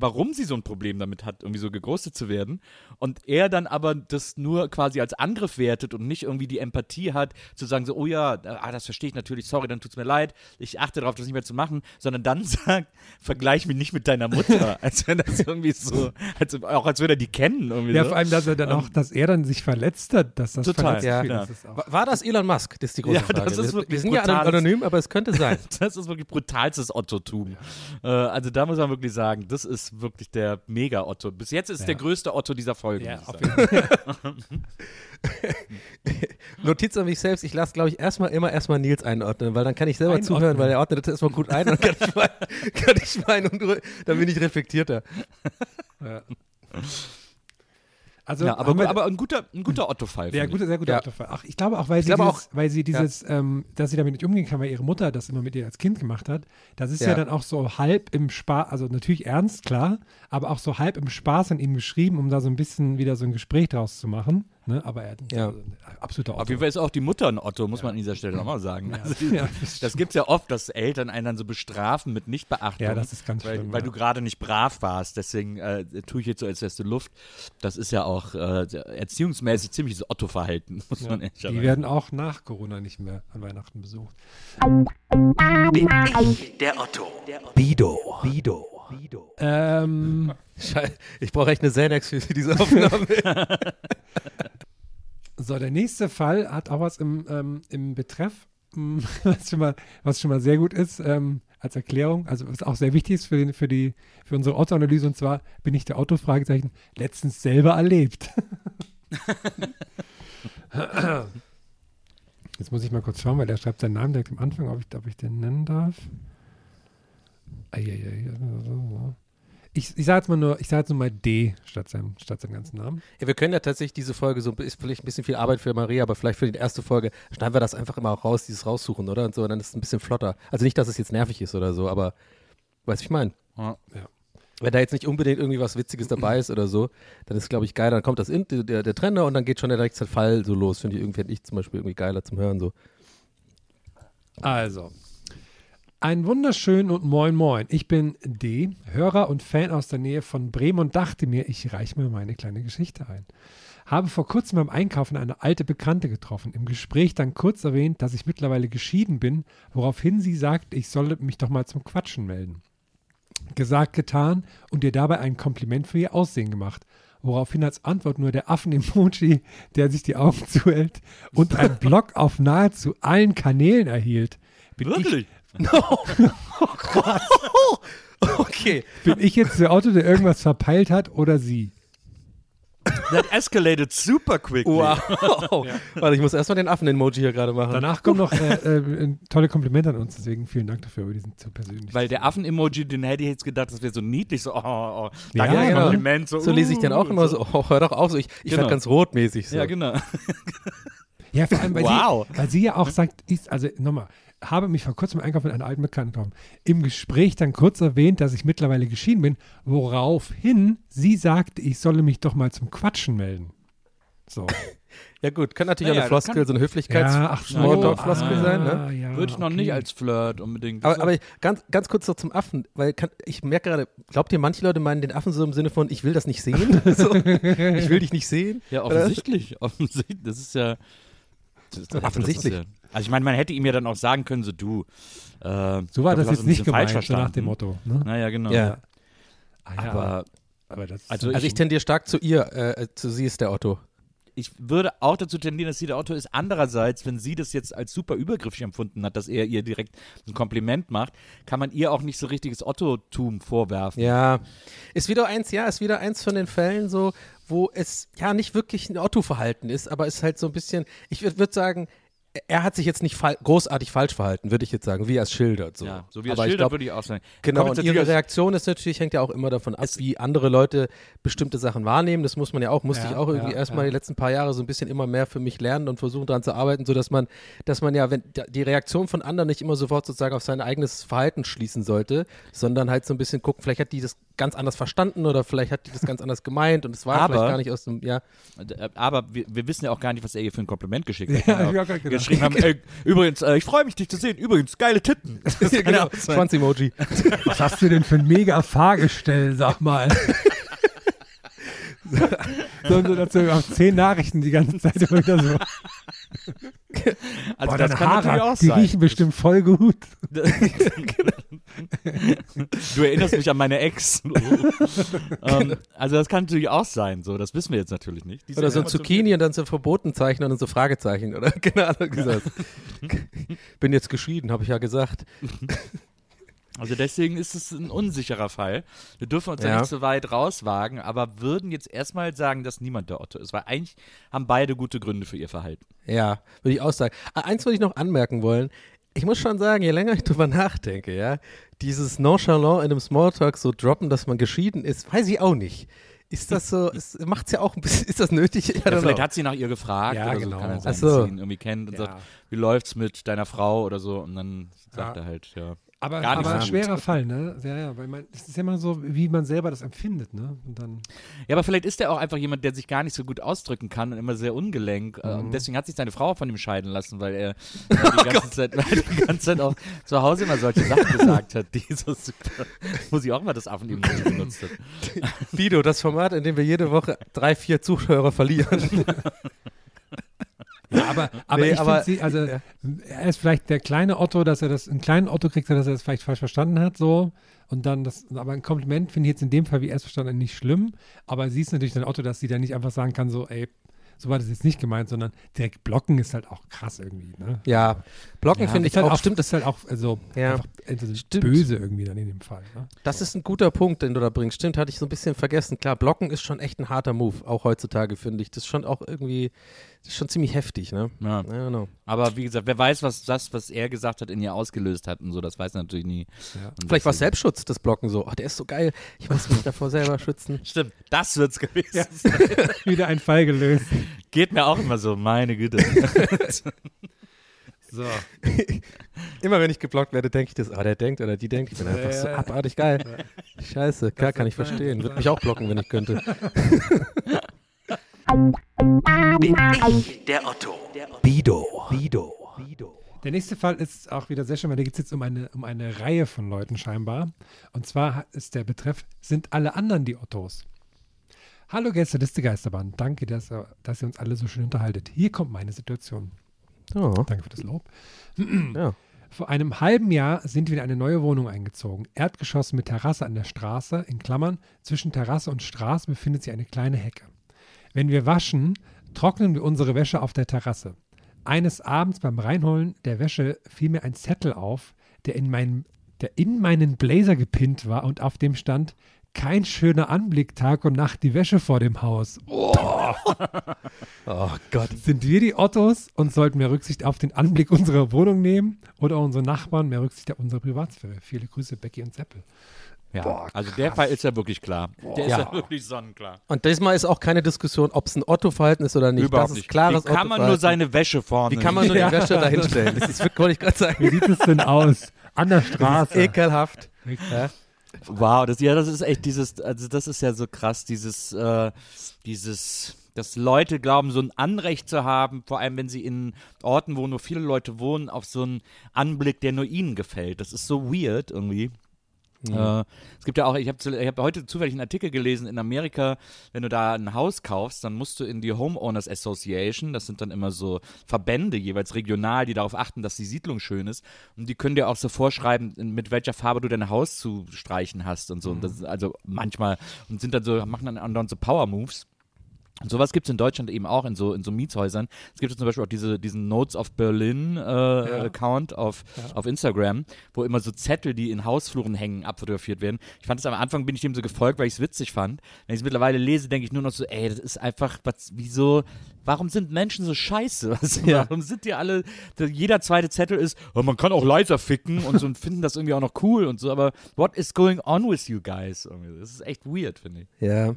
warum sie so ein Problem damit hat, irgendwie so geghostet zu werden, und er dann aber das nur quasi als Angriff wertet und nicht irgendwie die Empathie hat, zu sagen so, oh ja, ah, das verstehe ich natürlich, sorry, dann tut's mir leid, ich achte darauf, das nicht mehr zu machen, sondern dann sagt, vergleich mich nicht mit deiner Mutter, als wenn das irgendwie so, als, auch als würde er die kennen irgendwie Ja, so. vor allem, dass er dann auch, dass er dann sich verletzt hat, dass das Total, verletzt ja. fühlt, Ja. das ist auch. War, das Elon Musk? Das ist die große Ja, Frage. das ist wir, wirklich wir sind ja anonym, aber es könnte sein. Das ist wirklich brutalstes Otto-Tum. Äh, also da muss man wirklich sagen, das ist wirklich der Mega-Otto. Bis jetzt ist es der größte Otto dieser Folge. Ja. Notiz an mich selbst, ich lasse, glaube ich, erstmal immer erstmal Nils einordnen, weil dann kann ich selber Einordnen. zuhören, weil er ordnet das erstmal gut ein und dann kann ich kann und dann bin ich reflektierter. Ja. Also, ja, aber, wir- aber ein guter, ein guter Otto-Fall. Ja, guter, sehr guter Ja. Autofall. Ach, ich glaube auch, weil sie, glaube dieses, auch- weil sie dieses, ähm, dass sie damit nicht umgehen kann, weil ihre Mutter das immer mit ihr als Kind gemacht hat. Das ist ja, Ja. dann auch so halb im Spaß, also natürlich ernst, klar, aber auch so halb im Spaß an ihm geschrieben, um da so ein bisschen wieder so ein Gespräch draus zu machen. Ne? Aber er Ja. also, absoluter Otto. Auf jeden Fall ist auch die Mutter ein Otto, muss man an dieser Stelle nochmal sagen. Also, Ja, das gibt es ja oft, dass Eltern einen dann so bestrafen mit Nichtbeachtung. Ja, das ist ganz weil, schlimm, Weil ja. du gerade nicht brav warst. Deswegen äh, tue ich jetzt so, als wärst du Luft. Das ist ja auch äh, erziehungsmäßig ziemliches Otto-Verhalten, muss man Die sagen. werden auch nach Corona nicht mehr an Weihnachten besucht. Bin ich der Otto? Bido. Bido. Bido. Ähm, Ich brauche echt eine Xanax für diese Aufnahme. so, der nächste Fall hat auch was im, ähm, im Betreff, mm, was schon, mal, was schon mal sehr gut ist ähm, als Erklärung, also was auch sehr wichtig ist für, den, für, die, für unsere Otto-Analyse und zwar bin ich der Otto, Fragezeichen, letztens selber erlebt. Jetzt muss ich mal kurz schauen, weil er schreibt seinen Namen direkt am Anfang, ob ich, ob ich den nennen darf. Eieiei. Ich, ich sage jetzt mal nur, ich sage jetzt nur mal D statt seinem, statt seinem ganzen Namen. Ja, wir können ja tatsächlich diese Folge so, ist vielleicht ein bisschen viel Arbeit für Maria, aber vielleicht für die erste Folge schneiden wir das einfach immer auch raus, dieses raussuchen, oder? Und so, dann ist es ein bisschen flotter. Also nicht, dass es jetzt nervig ist oder so, aber weißt du, ich meine. Ja. Wenn da jetzt nicht unbedingt irgendwie was Witziges dabei ist oder so, dann ist glaube ich geil, dann kommt das in, der, der Trender und dann geht schon der direkt der Fall so los. Finde ich irgendwie, find ich zum Beispiel irgendwie geiler zum Hören so. Also, ein wunderschön und moin moin. Ich bin D, Hörer und Fan aus der Nähe von Bremen und dachte mir, ich reiche mir meine kleine Geschichte ein. Habe vor kurzem beim Einkaufen eine alte Bekannte getroffen. Im Gespräch dann kurz erwähnt, dass ich mittlerweile geschieden bin, woraufhin sie sagt, ich solle mich doch mal zum Quatschen melden. Gesagt, getan und ihr dabei ein Kompliment für ihr Aussehen gemacht. Woraufhin als Antwort nur der Affen-Emoji, der sich die Augen zuhält und ein Block auf nahezu allen Kanälen erhielt. Bin Wirklich? Okay. Ich, bin ich jetzt der Auto, der irgendwas verpeilt hat oder sie? That escalated super quickly. Wow. Warte, ich muss erstmal den Affen-Emoji hier gerade machen. Danach kommen noch äh, äh, tolle Komplimente an uns, deswegen vielen Dank dafür, aber die sind zu persönlich. Weil der Affen-Emoji, den hätte ich jetzt gedacht, das wäre so niedlich, so, oh, oh, Ja, danke, genau. Kompliment. So, So lese ich den auch uh, immer so, oh, hör doch auf, so, ich, ich Genau. werde ganz rotmäßig so. Ja, genau. ja, vor allem, weil, Wow. sie, weil sie ja auch sagt, ist, also nochmal, habe mich vor kurzem im Einkauf mit einer alten Bekannten getroffen. Im Gespräch dann kurz erwähnt, dass ich mittlerweile geschieden bin, woraufhin sie sagte, ich solle mich doch mal zum Quatschen melden. So. Ja gut, kann natürlich Naja, auch eine Floskel, so eine höflichkeits Ja, ach so. Smalltalk-Floskel ah, sein, ne? Ja, Würde ich noch okay. nicht als Flirt unbedingt. Aber, aber ganz, ganz kurz noch zum Affen, weil kann, ich merke gerade, glaubt ihr, manche Leute meinen den Affen so im Sinne von, ich will das nicht sehen? so, ich will dich nicht sehen? ja, Oder? offensichtlich. offensichtlich. Das ist ja. Das ist, Offensichtlich. Das ist ja, also ich meine, man hätte ihm ja dann auch sagen können, so du. Äh, So war glaub, das jetzt nicht gemeint, so nach dem verstanden. Motto. Ne? Naja, genau. Ja. Ah, ja, Aber aber das also Also ich tendiere stark zu ihr, äh, zu sie ist der Otto. ich würde auch dazu tendieren, dass sie der Otto ist. Andererseits, wenn sie das jetzt als super übergriffig empfunden hat, dass er ihr direkt ein Kompliment macht, kann man ihr auch nicht so richtiges Otto-Tum vorwerfen. Ja, ist wieder eins, ja, ist wieder eins von den Fällen so, wo es ja nicht wirklich ein Otto-Verhalten ist, aber es ist halt so ein bisschen, ich würde würd sagen, er hat sich jetzt nicht fal großartig falsch verhalten, würde ich jetzt sagen, wie er es schildert. So, Ja, so wie er es schildert, glaub, würde ich auch sagen. Genau, und ihre Reaktion ist natürlich, hängt ja auch immer davon ab, wie andere Leute bestimmte Sachen wahrnehmen. Das muss man ja auch, musste Ja, ich auch irgendwie ja, erstmal ja. die letzten paar Jahre so ein bisschen immer mehr für mich lernen und versuchen daran zu arbeiten, sodass man, dass man ja, wenn die Reaktion von anderen nicht immer sofort sozusagen auf sein eigenes Verhalten schließen sollte, sondern halt so ein bisschen gucken, vielleicht hat die das ganz anders verstanden oder vielleicht hat die das ganz anders gemeint und es war Aber- vielleicht gar nicht aus dem, ja. Aber wir, wir wissen ja auch gar nicht, was er ihr für ein Kompliment geschickt hat. Ja, ich auch gedacht. Geschrieben haben, ey, übrigens, äh, ich freue mich, dich zu sehen. Übrigens, geile Titten. Genau, sein. Schwanz-Emoji. Was hast du denn für ein mega Fahrgestell, sag mal? so, so dazu auf zehn Nachrichten die ganze Zeit wieder so. Also Boah, das kann natürlich Haare, auch die sein. riechen bestimmt voll gut. Du erinnerst mich an meine Ex. ähm, also das kann natürlich auch sein. So, das wissen wir jetzt natürlich nicht. Diese Oder so ein Zucchini und dann so verboten zeichnen und dann so Fragezeichen, oder? Genau, gesagt. Bin jetzt geschieden, habe ich ja gesagt. Also deswegen ist es ein unsicherer Fall. Wir dürfen uns ja, Ja. nicht so weit rauswagen, aber würden jetzt erstmal sagen, dass niemand der Otto ist, weil eigentlich haben beide gute Gründe für ihr Verhalten. Ja, würde ich auch sagen. Ah, Eins würde ich noch anmerken wollen. Ich muss schon sagen, je länger ich drüber nachdenke, ja, dieses Nonchalant in einem Smalltalk so droppen, dass man geschieden ist, weiß ich auch nicht. Ist das so, macht es ja auch ein bisschen, ist das nötig? Ja, vielleicht know. hat sie nach ihr gefragt Ja, oder genau. so. Kann ja sein, so. dass sie ihn irgendwie kennt und Ja. sagt, wie läuft's mit deiner Frau oder so und dann sagt Ja. er halt, ja. Aber, Gar nicht aber schwerer. Fall, ne? Ja, ja, weil man, es ist ja immer so, wie man selber das empfindet, ne? Und dann, Ja, aber vielleicht ist er auch einfach jemand, der sich gar nicht so gut ausdrücken kann und immer sehr ungelenk. äh, Mhm. Und deswegen hat sich seine Frau von ihm scheiden lassen, weil er äh, Oh die, ganze Zeit, weil er die ganze Zeit auch zu Hause immer solche Sachen gesagt hat, die so super, wo sie auch immer das Affenemoji benutzt hat. Bido, das Format, in dem wir jede Woche drei, vier Zuhörer verlieren. ja, aber, aber Nee, ich finde sie, also, ja. er ist vielleicht der kleine Otto, dass er das, einen kleinen Otto kriegt, dass er das vielleicht falsch verstanden hat, so. Und dann das, aber ein Kompliment finde ich jetzt in dem Fall, wie er es verstanden hat, nicht schlimm. Aber sie ist natürlich dann Otto, dass sie dann nicht einfach sagen kann, so, ey, so war das jetzt nicht gemeint, sondern direkt blocken ist halt auch krass irgendwie, ne? ja, Blocken Ja, finde ich halt auch, stimmt, das ist halt auch also Ja, also stimmt. böse irgendwie dann in dem Fall. Ne? Das ist ein guter Punkt, den du da bringst. Stimmt, hatte ich so ein bisschen vergessen. Klar, Blocken ist schon echt ein harter Move, auch heutzutage, finde ich. Das ist schon auch irgendwie, das ist schon ziemlich heftig, ne? Ja. I don't know. Aber wie gesagt, wer weiß, was das, was er gesagt hat, in ihr ausgelöst hat und so, das weiß er natürlich nie. Ja. Vielleicht war es Selbstschutz, das Blocken so. Oh, der ist so geil. Ich muss mich davor selber schützen. Stimmt, das wird's gewesen. Wieder ein Fall gelöst. Geht mir auch immer so, meine Güte. So. Immer wenn ich geblockt werde, denke ich das, ah, der denkt oder die denkt, ich bin einfach so abartig geil. Scheiße, klar, kann ich verstehen. Würde mich auch blocken, wenn ich könnte. Bin ich der Otto? Bido. Bido. Bido. Der nächste Fall ist auch wieder sehr schön, weil da geht es jetzt um eine, um eine Reihe von Leuten scheinbar. Und zwar ist der Betreff, sind alle anderen die Ottos? Hallo Gäste des Geisterbahn, danke, dass, ihr- dass ihr uns alle so schön unterhaltet. Hier kommt meine Situation. Oh, Danke für das Lob. ja. Vor einem halben Jahr sind wir in eine neue Wohnung eingezogen. Erdgeschoss mit Terrasse an der Straße, in Klammern, zwischen Terrasse und Straße befindet sich eine kleine Hecke. Wenn wir waschen, trocknen wir unsere Wäsche auf der Terrasse. Eines Abends beim Reinholen der Wäsche fiel mir ein Zettel auf, der in, meinen, der in meinen Blazer gepinnt war und auf dem stand, kein schöner Anblick Tag und Nacht die Wäsche vor dem Haus. Oh Gott. Sind wir die Ottos und sollten mehr Rücksicht auf den Anblick unserer Wohnung nehmen oder unsere Nachbarn mehr Rücksicht auf unsere Privatsphäre? Viele Grüße, Becky und Seppel. Ja, also der Fall ist ja wirklich klar. Der ist Ja. ja wirklich sonnenklar. Und diesmal ist auch keine Diskussion, ob es ein Otto-Verhalten ist oder nicht. Überhaupt das ist nicht. klares Wie kann man nur seine Wäsche vorne Wie kann man nur Ja. die Wäsche da hinstellen? Das ist wirklich, wollte ich gerade sagen. Wie sieht es denn aus? An der Straße. Ekelhaft. Ja. Wow, das, ja, das ist echt dieses, also das ist ja so krass, dieses, äh, dieses, dass Leute glauben, so ein Anrecht zu haben, vor allem wenn sie in Orten, wo nur viele Leute wohnen, auf so einen Anblick, der nur ihnen gefällt. Das ist so weird irgendwie. Äh, es gibt ja auch, ich habe hab heute zufällig einen Artikel gelesen, in Amerika, wenn du da ein Haus kaufst, dann musst du in die Homeowners Association, das sind dann immer so Verbände, jeweils regional, die darauf achten, dass die Siedlung schön ist. Und die können dir auch so vorschreiben, mit welcher Farbe du dein Haus zu streichen hast und so. Und das, ist also manchmal, und sind dann so, machen dann andauernd so Power Moves. Und sowas gibt es in Deutschland eben auch in so, in so Mietshäusern. Es gibt zum Beispiel auch diese, diesen Notes of Berlin äh, ja. Account auf, ja. auf Instagram, wo immer so Zettel, die in Hausfluren hängen, abfotografiert werden. Ich fand es am Anfang, bin ich dem so gefolgt, weil ich es witzig fand. Wenn ich es mittlerweile lese, denke ich nur noch so, ey, das ist einfach, was, wieso, warum sind Menschen so scheiße? Was, ja. Warum sind die alle, jeder zweite Zettel ist, oh, man kann auch leiser ficken und so und finden das irgendwie auch noch cool und so, aber what is going on with you guys? Das ist echt weird, finde ich. Ja,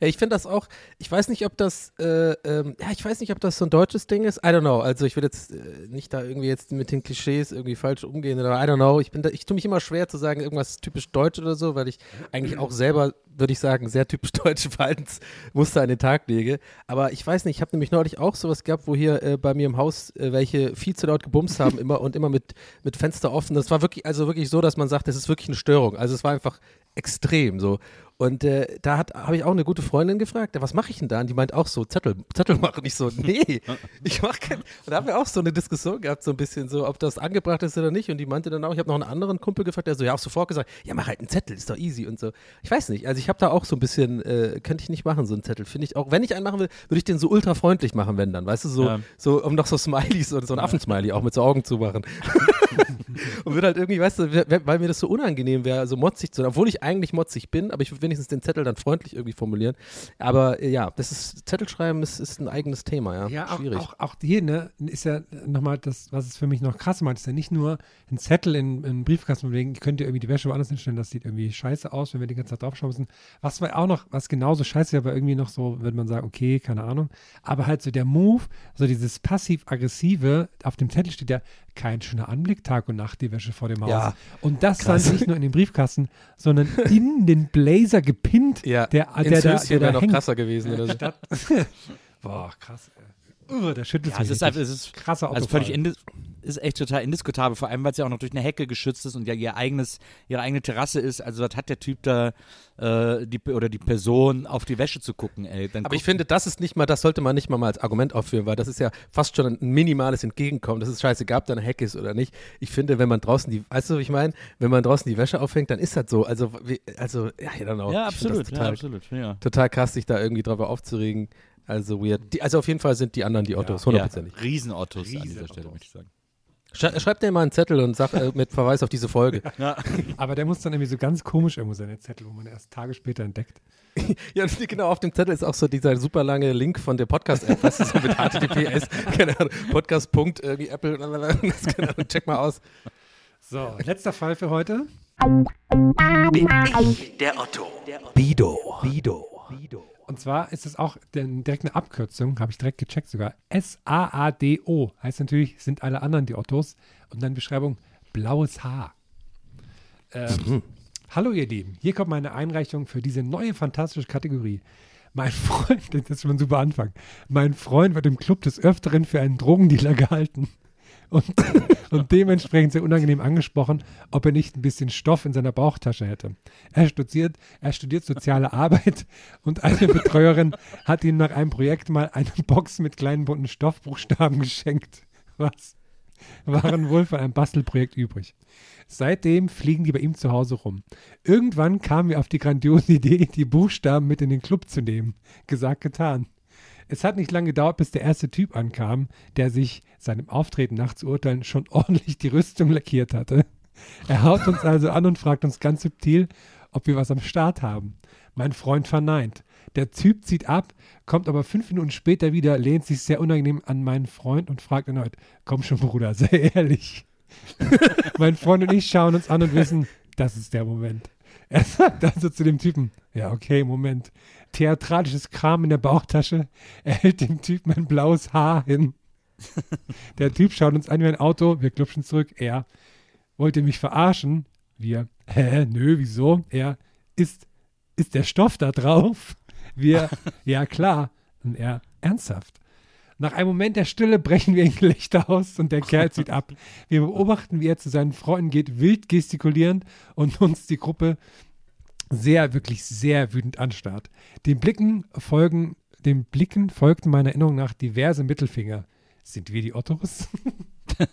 ja, ich finde das auch, ich weiß nicht, ob das, äh, ähm, ja, ich weiß nicht, ob das so ein deutsches Ding ist. I don't know. Also ich will jetzt äh, nicht da irgendwie jetzt mit den Klischees irgendwie falsch umgehen oder I don't know. Ich bin da, ich tue mich immer schwer zu sagen, irgendwas typisch deutsch oder so, weil ich eigentlich auch selber, würde ich sagen, sehr typisch deutsche Verhaltensmuster an den Tag lege. Aber ich weiß nicht, ich habe nämlich neulich auch sowas gehabt, wo hier äh, bei mir im Haus äh, welche viel zu laut gebumst haben immer und immer mit, mit Fenster offen. Das war wirklich, also wirklich so, dass man sagt, das ist wirklich eine Störung. Also es war einfach extrem so. Und äh, da habe ich auch eine gute Freundin gefragt, was mache ich denn da? Und die meint auch so, Zettel, Zettel machen. Ich so, nee, ich mache keinen. Und da haben wir auch so eine Diskussion gehabt, so ein bisschen so, ob das angebracht ist oder nicht. Und die meinte dann auch, ich habe noch einen anderen Kumpel gefragt, der so, ja, auch sofort gesagt, ja, mach halt einen Zettel, ist doch easy und so. Ich weiß nicht, also ich habe da auch so ein bisschen, äh, könnte ich nicht machen, so einen Zettel. Finde ich auch, wenn ich einen machen will, würde ich den so ultra freundlich machen, wenn dann, weißt du, so, ja. so um noch so Smileys oder so ein Affensmiley auch mit so Augen zu machen. und würde halt irgendwie, weißt du, weil mir das so unangenehm wäre, so motzig zu sein, obwohl ich eigentlich motzig bin, aber ich würde wenigstens den Zettel dann freundlich irgendwie formulieren. Aber äh, ja, das ist, Zettelschreiben ist, ist ein eigenes Thema, ja. Ja, auch, Schwierig. auch, auch hier, ne, ist ja nochmal das, was es für mich noch krass macht, ist ja nicht nur ein Zettel in, in Briefkasten legen, ihr könnt ihr irgendwie die Wäsche woanders hinstellen, das sieht irgendwie scheiße aus, wenn wir die ganze Zeit draufschauen müssen. Was war auch noch, was genauso scheiße ist, aber irgendwie noch so, würde man sagen, okay, keine Ahnung. Aber halt so der Move, so dieses passiv-aggressive, auf dem Zettel steht ja, kein schöner Anblick, Tag und Nacht die Wäsche vor dem Haus. Ja, und das krass. dann nicht nur in den Briefkasten, sondern in den Blazer gepinnt. Ja, der, der, der, der, der wäre noch krasser gewesen. Oder so. Boah, krass. Uh, der schüttelt ja, sich. Es ist, einfach, es ist krasser Also völlig ist echt total indiskutabel, vor allem weil es ja auch noch durch eine Hecke geschützt ist und ja ihr eigenes, ihre eigene Terrasse ist. Also was hat der Typ da äh, die, oder die Person auf die Wäsche zu gucken, ey. Dann Aber ich finde, das ist nicht mal, das sollte man nicht mal, mal als Argument aufführen, weil das ist ja fast schon ein minimales Entgegenkommen. Das ist scheißegal, ob da eine Hecke ist oder nicht. Ich finde, wenn man draußen die, weißt du, was ich meine? Wenn man draußen die Wäsche aufhängt, dann ist das so. Also, wie, also ja, I don't know. Ja, absolut, total, ja, absolut. Ja. Total krass, sich da irgendwie drauf aufzuregen. Also weird. Die, also auf jeden Fall sind die anderen die Ottos, hundertprozentig. Ja, Riesenottos Riesen an dieser Stelle, möchte ich sagen. Schreib dir mal einen Zettel und sag äh, mit Verweis auf diese Folge. Ja. Aber der muss dann irgendwie so ganz komisch irgendwo sein, der Zettel, wo man erst Tage später entdeckt. ja, genau, auf dem Zettel ist auch so dieser super lange Link von der Podcast-App, was ist so mit HTTPS, keine Ahnung, Podcast. irgendwie Apple, keine Ahnung, check mal aus. So, letzter Fall für heute. Bin ich der Otto. Bido. Bido. Bido. Und zwar ist es auch direkt eine Abkürzung, habe ich direkt gecheckt sogar. S-A-A-D-O heißt natürlich, sind alle anderen die Ottos. Und dann Beschreibung blaues Haar. Ähm, mhm. Hallo ihr Lieben, hier kommt meine Einreichung für diese neue fantastische Kategorie. Mein Freund, das ist schon ein super Anfang. Mein Freund wird im Club des Öfteren für einen Drogendealer gehalten und, und dementsprechend sehr unangenehm angesprochen, ob er nicht ein bisschen Stoff in seiner Bauchtasche hätte. Er studiert, er studiert soziale Arbeit und eine Betreuerin hat ihm nach einem Projekt mal eine Box mit kleinen bunten Stoffbuchstaben geschenkt. Was? Waren wohl von einem Bastelprojekt übrig. Seitdem fliegen die bei ihm zu Hause rum. Irgendwann kamen wir auf die grandiose Idee, die Buchstaben mit in den Club zu nehmen. Gesagt, getan. Es hat nicht lange gedauert, bis der erste Typ ankam, der sich seinem Auftreten nach zu urteilen schon ordentlich die Rüstung lackiert hatte. Er haut uns also an und fragt uns ganz subtil, ob wir was am Start haben. Mein Freund verneint. Der Typ zieht ab, kommt aber fünf Minuten später wieder, lehnt sich sehr unangenehm an meinen Freund und fragt erneut: Komm schon, Bruder, sei ehrlich. mein Freund und ich schauen uns an und wissen, das ist der Moment. Er sagt also zu dem Typen: Ja, okay, Moment theatralisches Kram in der Bauchtasche. Er hält dem Typen ein blaues Haar hin. Der Typ schaut uns an wie ein Auto. Wir klupschen zurück. Er, wollt ihr mich verarschen? Wir, hä, nö, wieso? Er, ist, ist der Stoff da drauf? Wir, ja klar. Und er, ernsthaft. Nach einem Moment der Stille brechen wir in Gelächter aus und der Kerl zieht ab. Wir beobachten, wie er zu seinen Freunden geht, wild gestikulierend und uns die Gruppe sehr, wirklich sehr wütend anstarrt. Den Blicken folgen, den Blicken folgten meiner Erinnerung nach diverse Mittelfinger. Sind wir die Ottos?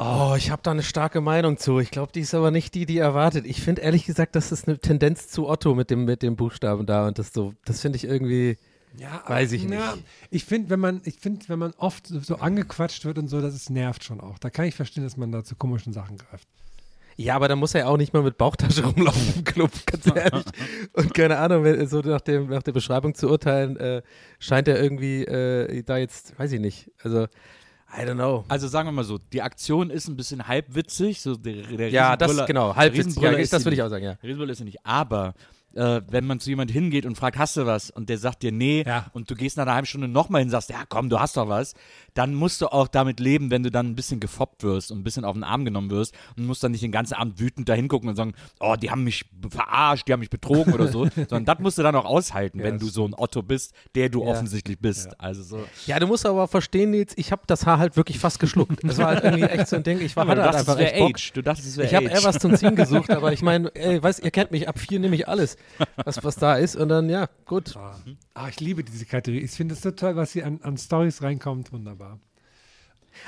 Oh, ich habe da eine starke Meinung zu. Ich glaube, die ist aber nicht die, die erwartet. Ich finde ehrlich gesagt, das ist eine Tendenz zu Otto mit dem, mit dem Buchstaben da und das so, das finde ich irgendwie, Ja, Weiß ich ja, nicht. Ich finde, wenn man, ich finde, wenn man oft so- so angequatscht wird und so, das ist nervt schon auch. Da kann ich verstehen, dass man da zu komischen Sachen greift. Ja, aber da muss er ja auch nicht mal mit Bauchtasche rumlaufen im Club, ganz ehrlich. Und keine Ahnung, so nach, dem, nach der Beschreibung zu urteilen, äh, scheint er irgendwie äh, da jetzt, weiß ich nicht, also, I don't know. Also sagen wir mal so, die Aktion ist ein bisschen halbwitzig. So der, der Ja, das, genau, halbwitzig, ja, ist das würde ich auch sagen, ja. Riesenbrüller ist sie nicht. Aber äh, wenn man zu jemand hingeht und fragt, hast du was? Und der sagt dir nee Ja. und du gehst nach einer halben Stunde nochmal hin und sagst, ja komm, du hast doch was, dann musst du auch damit leben, wenn du dann ein bisschen gefoppt wirst und ein bisschen auf den Arm genommen wirst und musst dann nicht den ganzen Abend wütend da hingucken und sagen, oh, die haben mich verarscht, die haben mich betrogen oder so, sondern das musst du dann auch aushalten, wenn du so ein Otto bist, der du Ja. offensichtlich bist. Also so. Ja, du musst aber verstehen, Nils, ich habe das Haar halt wirklich fast geschluckt. Das war halt irgendwie echt so ein Ding, ich war halt einfach es echt Bock. Age. Du dachtest, es wäre Ich habe eher was zum Ziehen gesucht, aber ich meine, ey, weißt, ihr kennt mich, ab vier nehme ich alles, was, was da ist und dann, ja, gut. Ah, ich liebe diese Kategorie. Ich finde es so toll, was hier an, an Stories reinkommt. Wunderbar.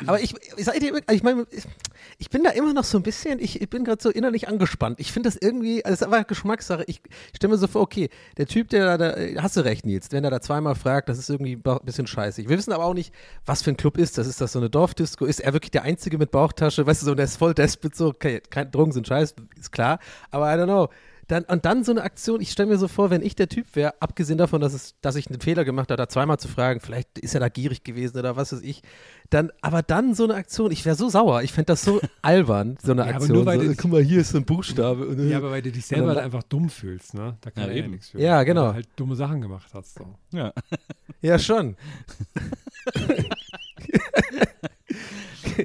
Aber ich, ich, sag dir, ich meine, ich, bin da immer noch so ein bisschen, ich, ich bin gerade so innerlich angespannt. Ich finde das irgendwie, also das ist einfach Geschmackssache. Ich stelle mir so vor, okay, der Typ, der da, da, hast du recht, Nils, wenn er da zweimal fragt, das ist irgendwie ein bisschen scheiße. Wir wissen aber auch nicht, was für ein Club ist das. Ist das so eine Dorfdisco? Ist er wirklich der Einzige mit Bauchtasche? Weißt du, so, der ist voll desperate, so, okay, keine Drogen sind scheiße, ist klar, aber I don't know. Dann, und dann so eine Aktion, ich stelle mir so vor, wenn ich der Typ wäre, abgesehen davon, dass, es, dass ich einen Fehler gemacht habe, da zweimal zu fragen, vielleicht ist er da gierig gewesen oder was weiß ich, dann, aber dann so eine Aktion, ich wäre so sauer, ich fände das so albern, so eine Ja, aber Aktion. nur weil so, du- guck mal, hier ist so ein Buchstabe. Und, Ja, aber weil du dich selber dann- halt einfach dumm fühlst, ne? Da kann Ja, er ja eben. nichts für. Ja, genau. Weil du halt dumme Sachen gemacht hast. So. ja. ja, schon.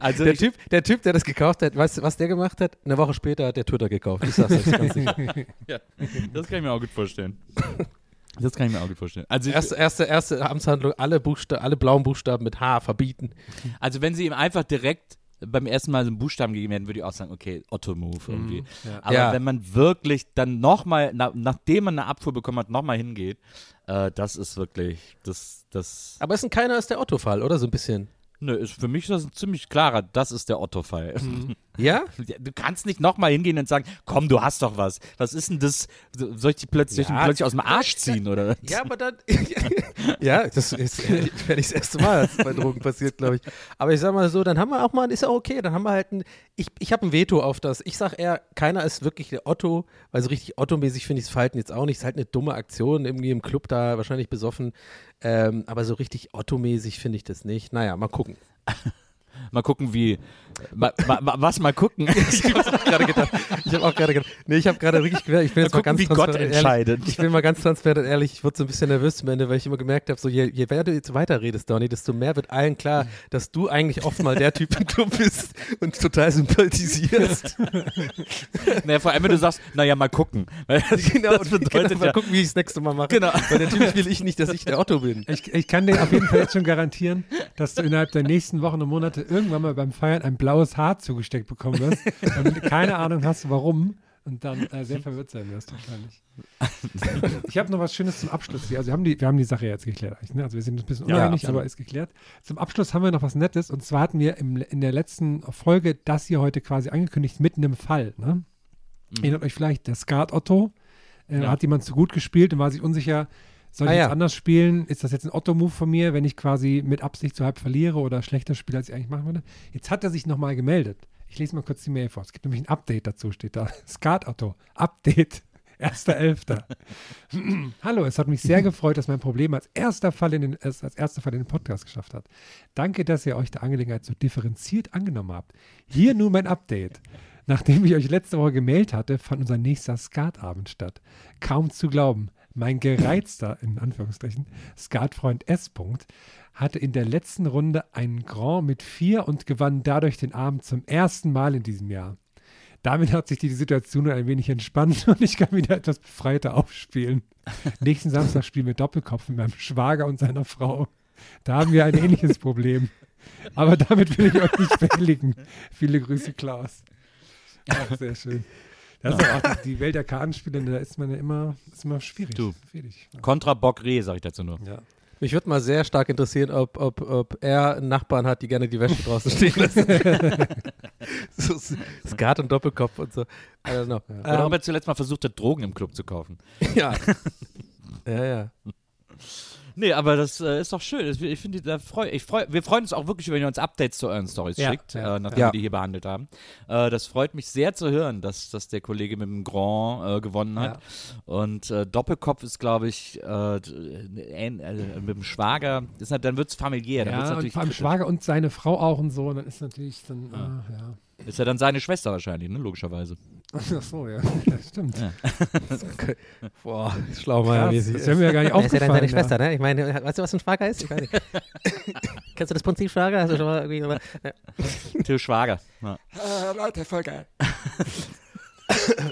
Also Der typ, der Typ, der das gekauft hat, weißt du, was der gemacht hat? Eine Woche später hat der Twitter gekauft. Ich sag's jetzt ganz sicher. ja, das kann ich mir auch gut vorstellen. Das kann ich mir auch gut vorstellen. Also, Erste, erste, erste Amtshandlung, alle, Buchsta alle blauen Buchstaben mit H verbieten. also wenn sie ihm einfach direkt beim ersten Mal so einen Buchstaben gegeben hätten, würde ich auch sagen, okay, Otto-Move irgendwie. ja. Aber Ja. wenn man wirklich dann nochmal, na, nachdem man eine Abfuhr bekommen hat, nochmal hingeht, äh, das ist wirklich, das, das, Aber ist ein keiner ist der Otto-Fall, oder? So ein bisschen. Nö, ist für mich das ein ziemlich klarer, das ist der Otto-Fall. Ja? Du kannst nicht nochmal hingehen und sagen, komm, du hast doch was. Was ist denn das? Soll ich die plötzlich, Ja. plötzlich aus dem Arsch ziehen, oder? was? Ja, aber dann. ja, das ist wäre nicht das erste Mal, dass es bei Drogen passiert, glaube ich. Aber ich sag mal so, dann haben wir auch mal, ist ja okay, dann haben wir halt ein. Ich, ich habe ein Veto auf das. Ich sag eher, keiner ist wirklich der Otto, weil so richtig Otto-mäßig finde ich das Verhalten jetzt auch nicht. Es ist halt eine dumme Aktion, irgendwie im Club da wahrscheinlich besoffen. Ähm, aber so richtig Otto-mäßig finde ich das nicht. Naja, mal gucken. Mal gucken, wie. Ma, ma, ma, was mal gucken? Ich habe auch gerade gedacht. Ich habe auch gerade gedacht. Nee, ich habe gerade wirklich gemerkt, ich bin jetzt mal, gucken, ganz wie Gott transparent ehrlich. entscheidet. Ich bin mal ganz transparent und ehrlich, ich wurde so ein bisschen nervös zum Ende, weil ich immer gemerkt habe, so je, je mehr du jetzt weiterredest, Donny, desto mehr wird allen klar, dass du eigentlich oft mal der Typ im Club bist und total sympathisierst. naja, vor allem, wenn du sagst, naja, mal gucken. Genau, das bedeutet genau, mal ja. gucken, wie ich das nächste Mal mache. Genau. Weil natürlich will ich nicht, dass ich der Otto bin. Ich, ich kann dir auf jeden Fall jetzt schon garantieren, dass du innerhalb der nächsten Wochen und Monate irgendwann mal beim Feiern ein blaues Haar zugesteckt bekommen wirst und keine Ahnung hast, warum. Und dann äh, sehr verwirrt sein wirst wahrscheinlich. Ich habe noch was Schönes zum Abschluss. Also wir haben die, wir haben die Sache jetzt geklärt. Ne? Also wir sind ein bisschen Ja, uneinig, absolut. aber ist geklärt. Zum Abschluss haben wir noch was Nettes. Und zwar hatten wir im, in der letzten Folge das hier heute quasi angekündigt, mitten im Fall. Ne? Erinnert euch vielleicht, der Skat Otto äh, Ja. hat jemand zu gut gespielt und war sich unsicher, soll ich Ah, jetzt ja. anders spielen? Ist das jetzt ein Otto-Move von mir, wenn ich quasi mit Absicht so halb verliere oder schlechter spiele, als ich eigentlich machen würde? Jetzt hat er sich nochmal gemeldet. Ich lese mal kurz die Mail vor. Es gibt nämlich ein Update dazu, steht da. Skat Otto. Update. 1.11. Hallo, es hat mich sehr gefreut, dass mein Problem als erster Fall in den, als erster Fall in den Podcast geschafft hat. Danke, dass ihr euch der Angelegenheit so differenziert angenommen habt. Hier nun mein Update. Nachdem ich euch letzte Woche gemeldet hatte, fand unser nächster Skatabend statt. Kaum zu glauben. Mein gereizter, in Anführungsstrichen, Skatfreund S. -Punkt, hatte in der letzten Runde einen Grand mit vier und gewann dadurch den Abend zum ersten Mal in diesem Jahr. Damit hat sich die Situation nun ein wenig entspannt und ich kann wieder etwas befreiter aufspielen. Nächsten Samstag spielen wir Doppelkopf mit meinem Schwager und seiner Frau. Da haben wir ein ähnliches Problem. Aber damit will ich euch nicht behelligen. Viele Grüße, Klaus. Ja, sehr schön. Das ist auch die Welt der Kartenspiele, da ist man ja immer, ist immer schwierig. Du. schwierig. Contra Bock Reh, sag ich dazu nur. Ja. Mich würde mal sehr stark interessieren, ob, ob, ob er einen Nachbarn hat, die gerne die Wäsche draußen stehen lassen. so Skat und Doppelkopf und so. I don't know. Oder Ähm, ob er zuletzt mal versucht hat, Drogen im Club zu kaufen. ja. ja, ja. Nee, aber das äh, ist doch schön. Ich finde, da freu, ich freu, wir freuen uns auch wirklich, wenn ihr uns Updates zu euren Stories Ja, schickt, ja, äh, nachdem ja. wir die hier behandelt haben. Äh, das freut mich sehr zu hören, dass, dass der Kollege mit dem Grand äh, gewonnen hat. Und äh, Doppelkopf ist, glaube ich, äh, mit dem Schwager, ist, dann wird es familiär. Dann wird's Ja, und natürlich vor allem. Schwager und seine Frau auch und so. Und dann ist natürlich dann, ja. Ist ja dann seine Schwester wahrscheinlich, ne? logischerweise. Ach so, ja. ja stimmt. Boah, schlaumeiermäßig. Das wäre mir ja gar nicht Wer ist ja dann aufgefallen. deine Schwester, ne? Ich meine, weißt du, was ein Schwager ist? Ich weiß nicht. Kennst du das Prinzip Schwager? Hast du schon mal irgendwie ja. Till Schwager. Ja. Äh, Leute, voll geil.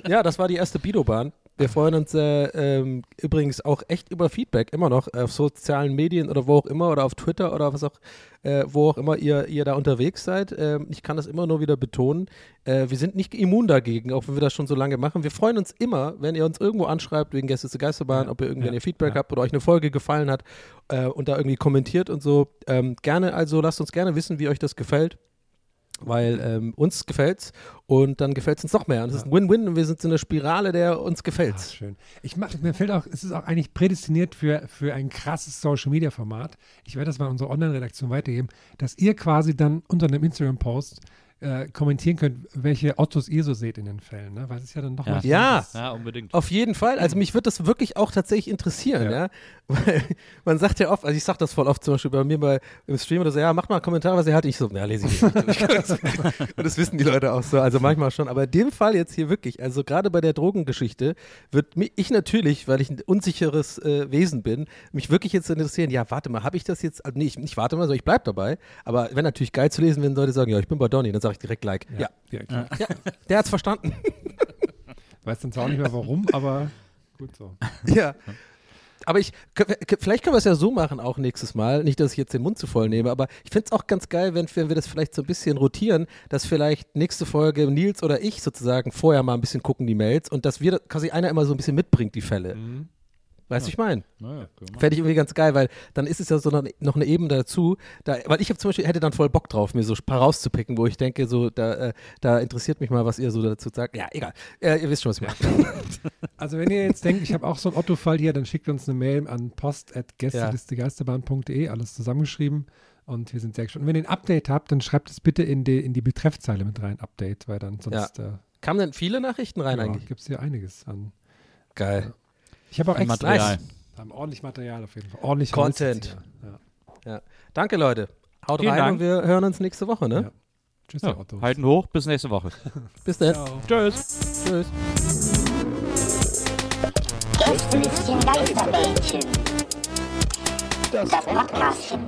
ja, das war die erste Bido-Bahn. Wir freuen uns äh, ähm, übrigens auch echt über Feedback, immer noch auf sozialen Medien oder wo auch immer oder auf Twitter oder was auch, äh, wo auch immer ihr, ihr da unterwegs seid. Ähm, ich kann das immer nur wieder betonen. Äh, wir sind nicht immun dagegen, auch wenn wir das schon so lange machen. Wir freuen uns immer, wenn ihr uns irgendwo anschreibt wegen Gäste zur Geisterbahn, Ja, ob ihr irgendwie ja, ihr Feedback ja. habt oder euch eine Folge gefallen hat äh, und da irgendwie kommentiert und so. Ähm, gerne, also lasst uns gerne wissen, wie euch das gefällt. Weil ähm, uns gefällt's und dann gefällt es uns noch mehr. Und es ist ein Win-Win und wir sind in einer Spirale, der uns gefällt. Ah, schön. Ich mach, mir fällt auch, es ist auch eigentlich prädestiniert für, für ein krasses Social Media Format. Ich werde das mal an unsere Online-Redaktion weitergeben, dass ihr quasi dann unter einem Instagram-Post äh, kommentieren könnt, welche Ottos ihr so seht in den Fällen. Ne? Weil es ist ja dann noch Ja. mal Ja. ja, unbedingt. Auf jeden Fall. Also mich wird das wirklich auch tatsächlich interessieren, ja. Ja. Weil man sagt ja oft, also ich sag das voll oft zum Beispiel bei mir bei, im Stream oder so, ja, macht mal einen Kommentar, was ihr hattet. Ich so, ja, lese ich nicht. Und das wissen die Leute auch so, also manchmal schon. Aber in dem Fall jetzt hier wirklich, also gerade bei der Drogengeschichte, wird mich, ich natürlich, weil ich ein unsicheres äh, Wesen bin, mich wirklich jetzt interessieren, ja, warte mal, habe ich das jetzt, also nee, ich, nicht warte mal, sondern ich bleib dabei. Aber wenn natürlich geil zu lesen, wenn Leute sagen, ja, ich bin bei Donny, dann sage ich direkt like. Ja, Ja, klar. ja, der hat's verstanden. Weiß dann zwar auch nicht mehr warum, aber gut so. Ja. Aber ich, vielleicht können wir es ja so machen, auch nächstes Mal. Nicht, dass ich jetzt den Mund zu voll nehme, aber ich finde es auch ganz geil, wenn, wenn wir das vielleicht so ein bisschen rotieren, dass vielleicht nächste Folge Nils oder ich sozusagen vorher mal ein bisschen gucken, die Mails, und dass wir quasi einer immer so ein bisschen mitbringt, die Fälle. Weißt du, ich meine? Naja, Fände ich irgendwie ganz geil, weil dann ist es ja so noch, eine Ebene dazu. Da, weil ich habe zum Beispiel, hätte dann voll Bock drauf, mir so ein paar rauszupicken, wo ich denke, so, da, äh, da interessiert mich mal, was ihr so dazu sagt. Ja, egal. Äh, ihr wisst schon, was ich meine. Also wenn ihr jetzt denkt, ich habe auch so einen Otto-Fall hier, dann schickt uns eine Mail an post.gästelistegeisterbahn.de, alles zusammengeschrieben und wir sind sehr gespannt. Und wenn ihr ein Update habt, dann schreibt es bitte in die, in die Betreffzeile mit rein, Update, weil dann sonst äh, Kamen denn viele Nachrichten rein ja, eigentlich? gibt es hier einiges an. Geil. Ich habe auch extra Material. Wir haben ordentlich Material auf jeden Fall. Ordentlich Content. Ja. Danke, Leute. Haut Vielen rein Dank. und wir hören uns nächste Woche, ne? Ja. Tschüss, Ja, Otto. halten hoch, bis nächste Woche. Bis dann. Tschüss. Tschüss. Gästelistchen Geisterbällchen. Das Podcastchen.